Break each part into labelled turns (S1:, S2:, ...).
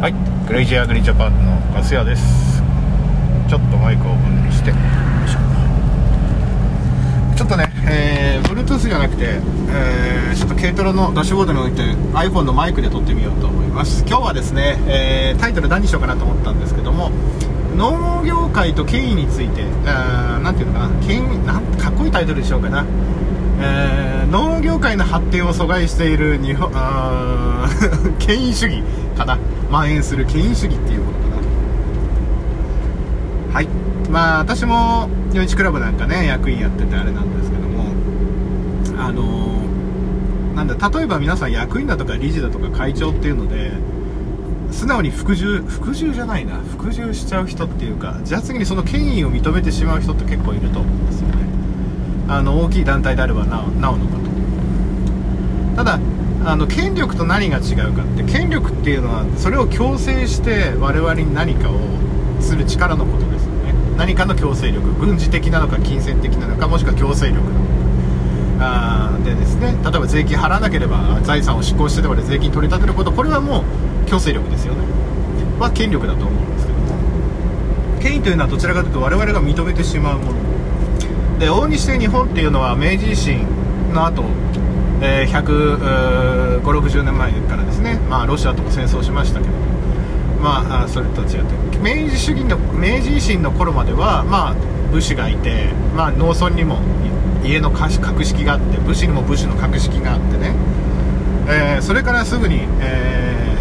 S1: はい。クレイジーアグリジャパンのガス屋です。ちょっとマイクをオンにして。ちょっとね、えー、Bluetooth じゃなくて、えー、ちょっと軽トラのダッシュボードに置いて iPhone のマイクで撮ってみようと思います。今日はですね、えー、タイトル何にしようかなと思ったんですけども農業界と権威について何ていうのかな。権威なんかっこいいタイトルでしょうかな。えー、農業界の発展を阻害している日本あ 権威主義。かな。蔓延する権威主義っていうことかな。はい。まあ私も41クラブなんかね役員やっててあれなんですけどもあのー、なんだ例えば皆さん役員だとか理事だとか会長っていうので素直に服従服従じゃないな。服従しちゃう人っていうかじゃあ次にその権威を認めてしまう人って結構いると思うんですよね。あの大きい団体であればなおなおのこと。ただあの権力と何が違うかって権力っていうのはそれを強制して我々に何かをする力のことですよね。何かの強制力軍事的なのか金銭的なのかもしくは強制力なのかあでですね例えば税金払わなければ財産を執行してでまで税金取り立てること。これはもう強制力ですよね。は権力だと思うんですけども。権威というのはどちらかというと我々が認めてしまうもの。で往々にして日本っていうのは明治維新の後、えー、15060年前からですね、まあ、ロシアとも戦争しましたけどまあそれと違って。明治主義の明治維新の頃までは、まあ、武士がいて、まあ、農村にも家の格式があって武士にも武士の格式があってね、えー、それからすぐに、え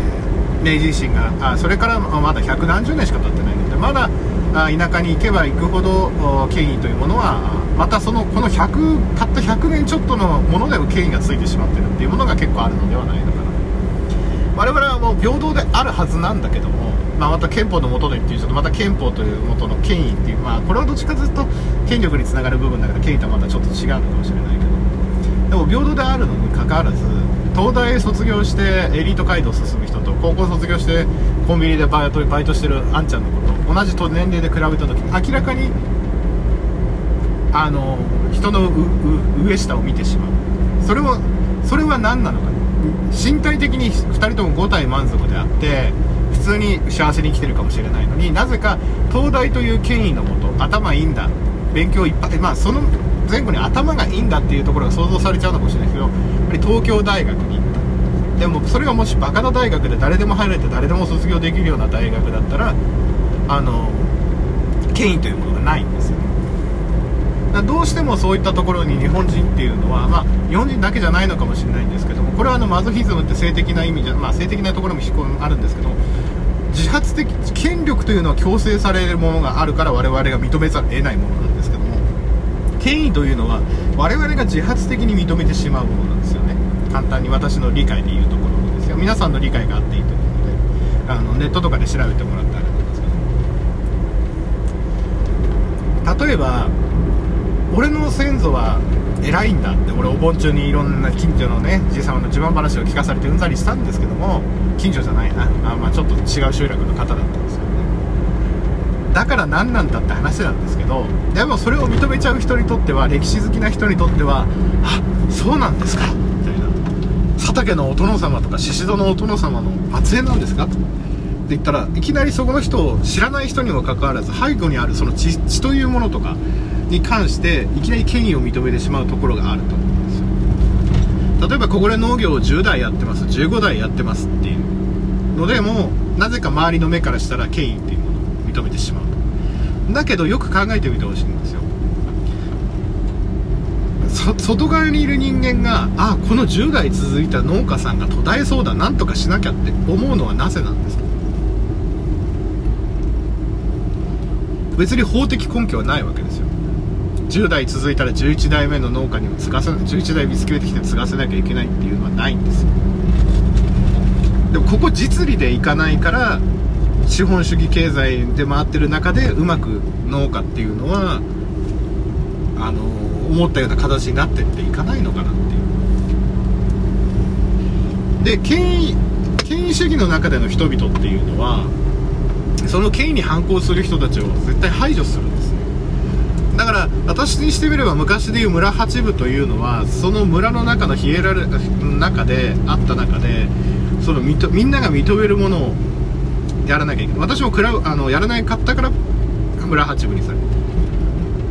S1: ー、明治維新があそれからまだ百何十年しか経ってないのでまだ田舎に行けば行くほど権威というものはまたそのこの100たった100年ちょっとのものでも権威がついてしまってるっていうものが結構あるのではないのかな。我々はもう平等であるはずなんだけども、まあ、また憲法の下でっていうちょっとまた憲法という元の権威っていう、まあ、これはどっちかというと権力につながる部分だけど権威とはまたちょっと違うのかもしれないけど。でも平等であるのにかかわらず東大卒業してエリート街道を進む人と高校卒業してコンビニでバイトしてるあんちゃんのこと同じ年齢で比べた時明らかにあの人の上下を見てしまう。それはそれは何なのか。身体的に2人とも5体満足であって普通に幸せに生きてるかもしれないのになぜか東大という権威のもと頭いいんだ。勉強いっぱいまあその前後に頭がいいんだっていうところが想像されちゃうのかもしれないですけどやっぱり東京大学に行った。でもそれがもしバカな大学で誰でも入れて誰でも卒業できるような大学だったらあの権威というものがないんですよ。ねどうしてもそういったところに日本人っていうのは、まあ、日本人だけじゃないのかもしれないんですけどもこれはあのマゾヒズムって性的な意味じゃ、まあ、性的なところもあるんですけど自発的権力というのは強制されるものがあるから我々が認めざるを得ないものなんですけども権威というのは我々が自発的に認めてしまうものなんですよね。簡単に私の理解で言うところですよ。皆さんの理解があっていいと思うのであのネットとかで調べてもらったらなんですけど例えば俺の先祖は偉いんだって俺お盆中にいろんな近所のねじいさまの自慢話を聞かされてうんざりしたんですけども近所じゃないな。あまあちょっと違う集落の方だったんですよね。だから何なんだって話なんですけどでもそれを認めちゃう人にとっては歴史好きな人にとってはあそうなんですか。みたいな佐竹のお殿様とか宍戸のお殿様の末裔なんですか。って言ったらいきなりそこの人を知らない人にもかかわらず背後にあるその血血というものとかに関していきなり権威を認めてしまうところがあると思うんですよ。例えばここで農業を10代やってます15代やってますっていうのでもなぜか周りの目からしたら権威っていうものを認めてしまうだけどよく考えてみてほしいんですよ。外側にいる人間があこの10代続いた農家さんが途絶えそうだなんとかしなきゃって思うのはなぜなんですか？別に法的根拠はないわけですよ。10代続いたら11代目の農家にも継がせ11代見つけてきて継がせなきゃいけないっていうのはないんですよ。でもここ実利でいかないから資本主義経済で回ってる中でうまく農家っていうのはあの思ったような形になってっていかないのかなっていう。で権威権威主義の中での人々っていうのはその権威に反抗する人たちを絶対排除する。んですだから私にしてみれば昔でいう村八部というのはその村の中のヒエラル中であった中でそのみんなが認めるものをやらなきゃいけない。私もクラブあのやらないかったから村八分にされて。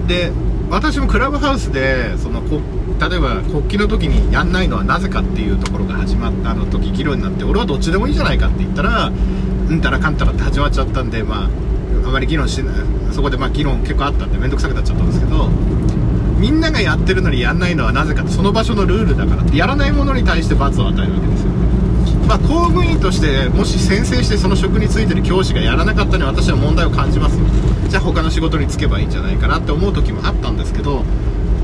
S1: で私もクラブハウスでそのこ例えば国旗の時にやんないのはなぜかっていうところが始まったあの時議論になって俺はどっちでもいいじゃないかって言ったらうんたらかんたらって始まっちゃったんでまああまり議論しないそこでまあ議論結構あったんで面倒くさくなっちゃったんですけどみんながやってるのにやんないのはなぜかってその場所のルールだからってやらないものに対して罰を与えるわけですよまあ、公務員としてもし先生してその職に就いてる教師がやらなかったには私は問題を感じますじゃあ他の仕事に就けばいいんじゃないかなって思う時もあったんですけど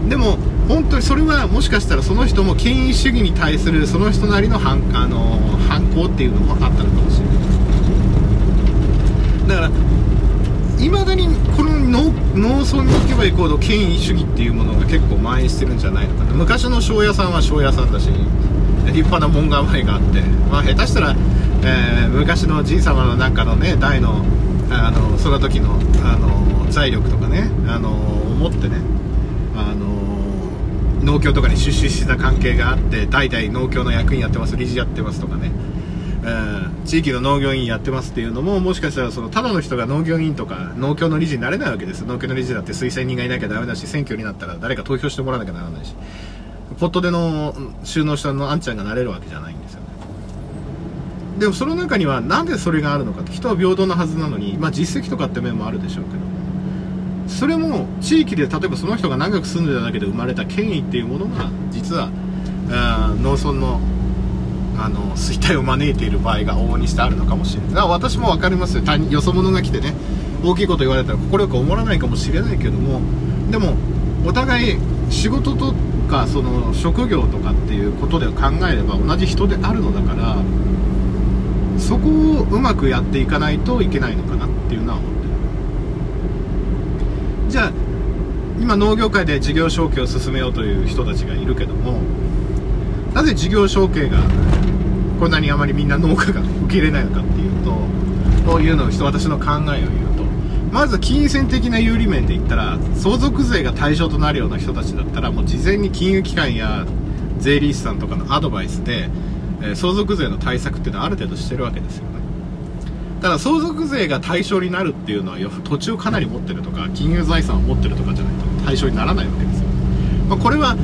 S1: でも本当にそれはもしかしたらその人も権威主義に対するその人なりの反あの反抗っていうのもあったのかもしれない。だからいまだにこの農村に行けば行くほど権威主義っていうものが結構蔓延してるんじゃないのかな。昔の庄屋さんは庄屋さんだし立派な門構えがあって、まあ、下手したら、えー、昔のじい様のなんかのね代のあのその時のあの財力とかねあの持ってねあの農協とかに出資した関係があって代々農協の役員やってます理事やってますとかね、えー、地域の農業委員やってますっていうのももしかしたらそのただの人が農業委員とか農協の理事になれないわけです。農協の理事だって推薦人がいなきゃダメだし選挙になったら誰か投票してもらわなきゃならないし。ポットでの収納したのあんちゃんがなれるわけじゃないんですよね。でもその中にはなんでそれがあるのかって人は平等なはずなのに、まあ、実績とかって面もあるでしょうけど。それも地域で例えばその人が長く住んでただけで生まれた権威っていうものが実は農村のあの衰退を招いている場合が往々にしてあるのかもしれない。だから私も分かりますよ。よそ者が来てね大きいこと言われたら快く思わないかもしれないけどもでもお互い仕事とかその職業とかっていうことで考えれば同じ人であるのだからそこをうまくやっていかないといけないのかなっていうのは思ってる。じゃあ今農業界で事業承継を進めようという人たちがいるけどもなぜ事業承継がこんなにあまりみんな農家が受け入れないのかっていうとこういうのを私の考えを言うとまず金銭的な有利面で言ったら相続税が対象となるような人たちだったらもう事前に金融機関や税理士さんとかのアドバイスで、え、相続税の対策っていうのはある程度してるわけですよねただ相続税が対象になるっていうのは土地をかなり持ってるとか金融財産を持ってるとかじゃないと対象にならないわけですよ、まあ、これは、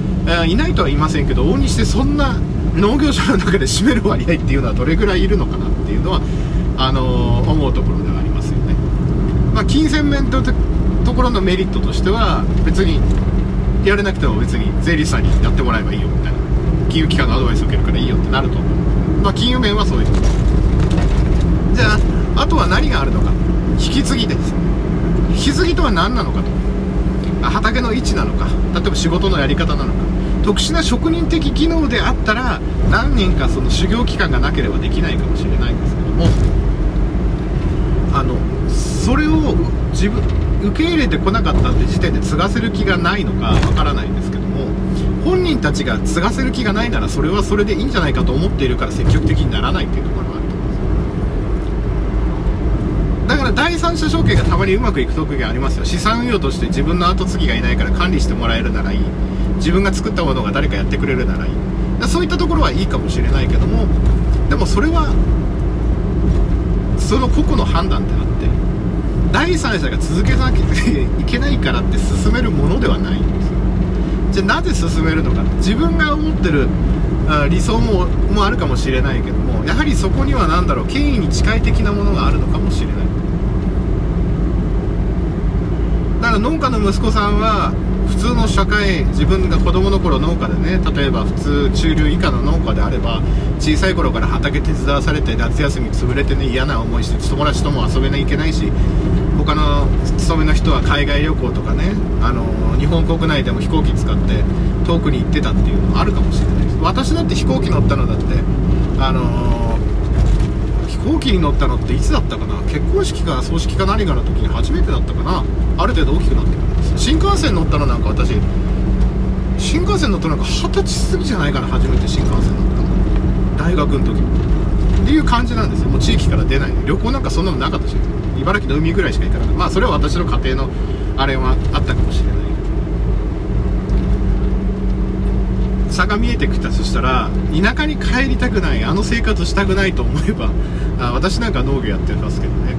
S1: え、いないとは言いませんけど往々にしてそんな農業者の中で占める割合っていうのはどれぐらいいるのかなっていうのはあのー、思うところではありますよね。まあ、金銭面とところのメリットとしては別にやれなくても別に税理士さんにやってもらえばいいよみたいな金融機関のアドバイスを受けるからいいよってなると。思うまあ金融面はそういうじゃああとは何があるのか。引き継ぎです。引き継ぎとは何なのかと。畑の位置なのか。例えば仕事のやり方なのか。特殊な職人的技能であったら何年かその修行期間がなければできないかもしれないんですけどもあのそれを自分受け入れてこなかったって時点で継がせる気がないのかわからないんですけども本人たちが継がせる気がないならそれはそれでいいんじゃないかと思っているから積極的にならないっていうところがあると思うんですだから第三者承継がたまにうまくいく時がありますよ。資産運用として自分の後継ぎがいないから管理してもらえるならいい。自分が作ったものが誰かやってくれるならいい。そういったところはいいかもしれないけどもでもそれはその個々の判断であって第三者が続けなきゃいけないからって進めるものではないんです。じゃあなぜ進めるのか。自分が思ってる理想ももあるかもしれないけどもやはりそこには何だろう権威に近い的なものがあるのかもしれない。だから農家の息子さんは普通の社会自分が子供の頃農家でね例えば普通中流以下の農家であれば小さい頃から畑手伝わされて夏休み潰れてね嫌な思いして友達とも遊べないいけないし他の勤めの人は海外旅行とかねあの日本国内でも飛行機使って遠くに行ってたっていうのもあるかもしれないです。私だって飛行機乗ったのだってあの飛行機に乗ったのっていつだったかな？結婚式か葬式か何かの時に初めてだったかな？ある程度大きくなってから新幹線乗ったのなんか私新幹線乗ったのなんか二十歳過ぎじゃないかな初めて新幹線乗ったの。大学の時っていう感じなんですよもう地域から出ない旅行なんかそんなのなかったし茨城の海ぐらいしか行かなかったまあそれは私の家庭のあれはあったかもしれない。差が見えてきたとしたら田舎に帰りたくないあの生活したくないと思えば あ私なんか農業やってますけどね。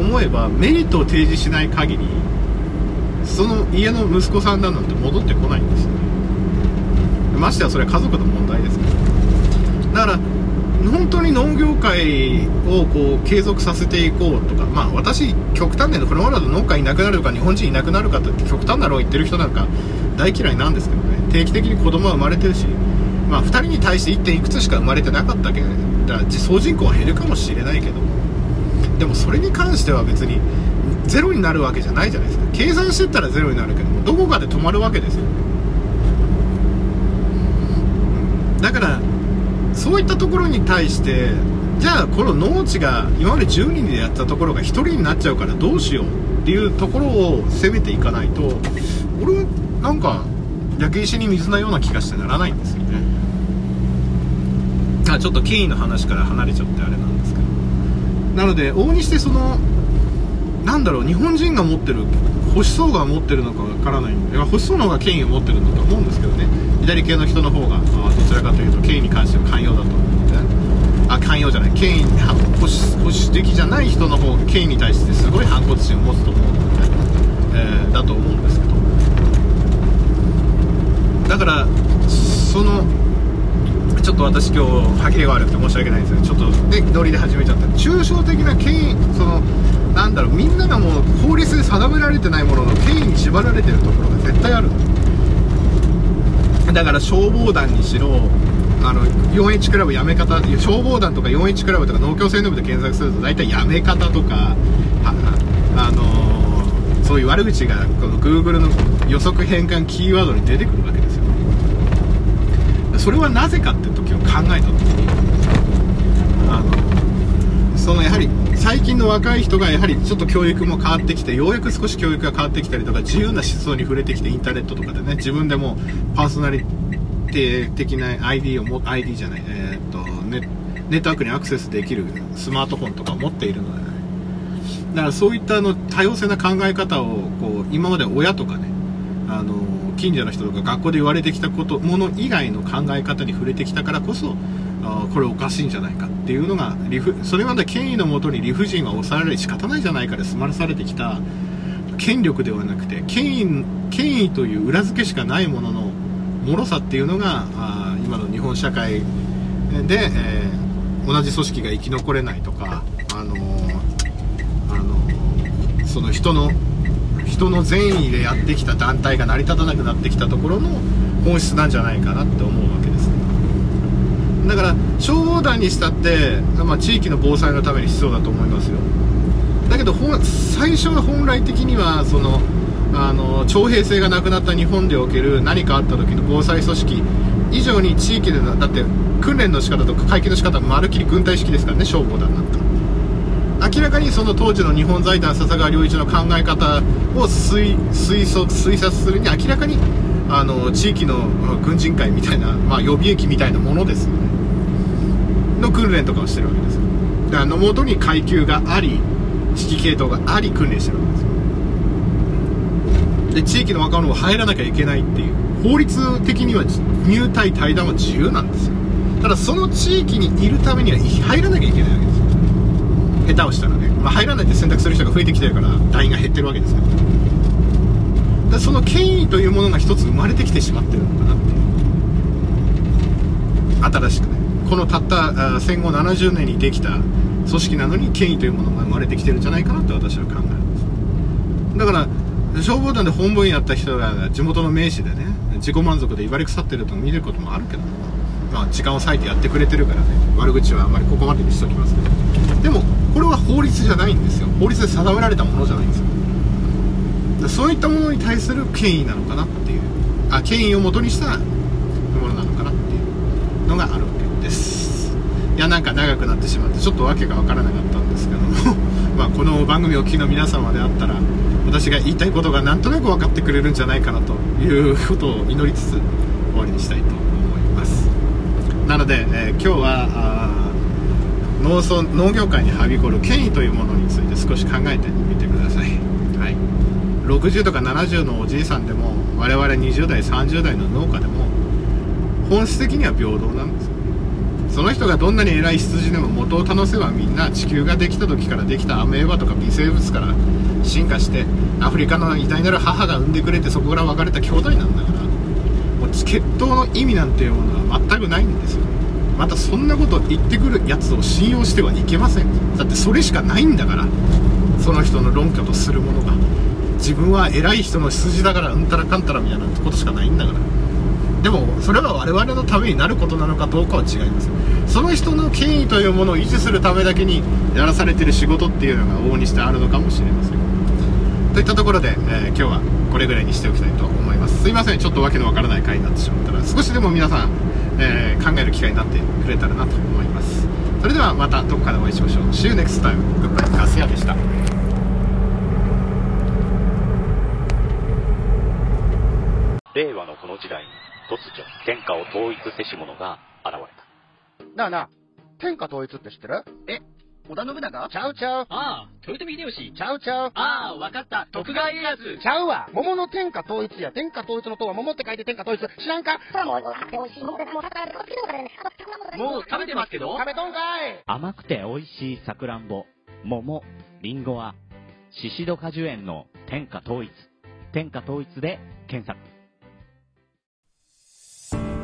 S1: 思えばメリットを提示しない限りその家の息子さんだなんて戻ってこないんです。よねましてはそれは家族の問題です。からだから本当に農業界をこう継続させていこうとか、まあ、私、極端なこれまで農家いなくなるか日本人いなくなるかって極端なのを言ってる人なんか大嫌いなんですけどね。定期的に子供は生まれてるし、まあ、2人に対して 1. 点いくつしか生まれてなかったけど総人口は減るかもしれないけどでもそれに関しては別にゼロになるわけじゃないじゃないですか。計算してったらゼロになるけどどこかで止まるわけですよ。だからそういったところに対してじゃあこの農地が今まで10人でやったところが1人になっちゃうからどうしようっていうところを攻めていかないと俺なんか焼け石に水のような気がしてならないんですよね。あちょっと権威の話から離れちゃってあれなんですけど。なので往々にしてそのなんだろう日本人が持ってる保守層が持ってるのかわからないんで保守層の方が権威を持ってるんだと思うんですけどね。左系の人の方がどちらかというと権威に関しては寛容だと思うんで。あ寛容じゃない。権威保守保守的じゃない人の方が権威に対してすごい反骨心を持つと思うので、えー、だと思うんですけど。だからそのちょっと私今日歯切れが悪くて申し訳ないんですけどちょっとねノリで始めちゃった。抽象的な権威そのなんだろうみんながもう法律で定められてないものの権威に縛られてるところが絶対あるだから消防団にしろあの 4H クラブやめ方消防団とか 4H クラブとか農協青年部で検索すると大体やめ方とかあのー、そういう悪口がこの Google の予測変換キーワードに出てくるわけですよ。それはなぜかって時を考えた時にあのそのやはり最近の若い人がやはりちょっと教育も変わってきてようやく少し教育が変わってきたりとか自由な思想に触れてきてインターネットとかでね自分でもパーソナリティ的な ID をも ID じゃないえー、っとネネットワークにアクセスできるスマートフォンとか持っているので、ね、だからそういったあの多様性な考え方をこう今まで親とかねあの近所の人とか学校で言われてきたこともの以外の考え方に触れてきたからこそこれおかしいんじゃないかっていうのが理不それまで権威のもとに理不尽は抑えられ仕方ないじゃないかで済まされてきた権力ではなくて権威権威という裏付けしかないものの脆さっていうのが今の日本社会で、えー、同じ組織が生き残れないとか、あのー、あのー、その人の人の善意でやってきた団体が成り立たなくなってきたところの本質なんじゃないかなって思うわけ。ですだから消防団にしたって、まあ、地域の防災のために必要だと思いますよ。だけど最初は本来的にはそのあの徴兵制がなくなった日本でおける何かあった時の防災組織以上に地域でだって訓練の仕方とか会見の仕方はまるっきり軍隊式ですからね消防団なんか。明らかにその当時の日本財団笹川良一の考え方を推推測推察するに明らかにあの地域の軍人会みたいな、まあ、予備役みたいなものです。よねの訓練とかをしてるわけですよ。だからのもとに階級があり指揮系統があり訓練してるわけですよ。で地域の若者が入らなきゃいけないっていう法律的には入隊退団は自由なんですよ。ただその地域にいるためには入らなきゃいけないわけですよ。下手をしたらね、まあ、入らないって選択する人が増えてきてるから団員が減ってるわけですけど。だその権威というものが一つ生まれてきてしまってるのかなって新しくね。このたった戦後70年にできた組織なのに権威というものが生まれてきてるんじゃないかなって私は考えます。だから消防団で本部員やった人が地元の名士でね自己満足で威張り腐ってると見ることもあるけどまあ時間を割いてやってくれてるからね悪口はあんまりここまでにしときますけど。でもこれは法律じゃないんですよ。法律で定められたものじゃないんですよ。そういったものに対する権威なのかなっていう。あ権威をもとにしたものなのかなっていうのがある。わけですやなんか長くなってしまってちょっと訳が分からなかったんですけども まこの番組をお聞きの皆様であったら私が言いたいことがなんとなく分かってくれるんじゃないかなということを祈りつつ終わりにしたいと思います。なので、えー、今日は農村農業界にはびこる権威というものについて少し考えてみてください、はい、60とか70のおじいさんでも我々20代30代の農家でも本質的には平等なんですよ。その人がどんなに偉い羊でも元を楽せばみんな地球ができた時からできたアメーバとか微生物から進化してアフリカの偉大なる母が産んでくれてそこから別れた兄弟なんだからもう血統の意味なんていうものは全くないんですよ。またそんなこと言ってくるやつを信用してはいけません。だってそれしかないんだからその人の論拠とするものが。自分は偉い人の羊だからうんたらかんたらみたいなことしかないんだから。でもそれは我々のためになることなのかどうかは違います。その人の権威というものを維持するためだけにやらされている仕事っていうのが往々にしてあるのかもしれません。といったところで、えー、今日はこれぐらいにしておきたいと思います。すいませんちょっとわけのわからない回になってしまったら少しでも皆さん、えー、考える機会になってくれたらなと思います。それではまたどこかでお会いしましょう。See you next time. グッバイガスヤでした。
S2: 令和のこの時代。突如天下を統一せし者が現れた。
S3: なあなあ、天下統一って知ってる？
S4: え、織田信長？
S3: ちゃうちゃう。
S4: ああ、豊臣秀吉。
S3: ちゃうちゃう。
S4: ああ、わかった。徳川家康。
S3: ちゃうわ。桃の天下統一や。天下統一の塔は桃って書いて天下統一。知らんか？
S4: もう食べてますけど？
S3: 食べとんかい
S5: 甘くて美味しいさくらんぼ、桃、りんごは、シシド果樹園の天下統一。天下統一で検索。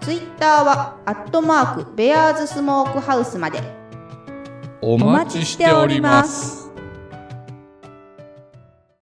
S6: ツイッターは、アットマーク、ベアーズスモークハウスまで。
S7: お待ちしております。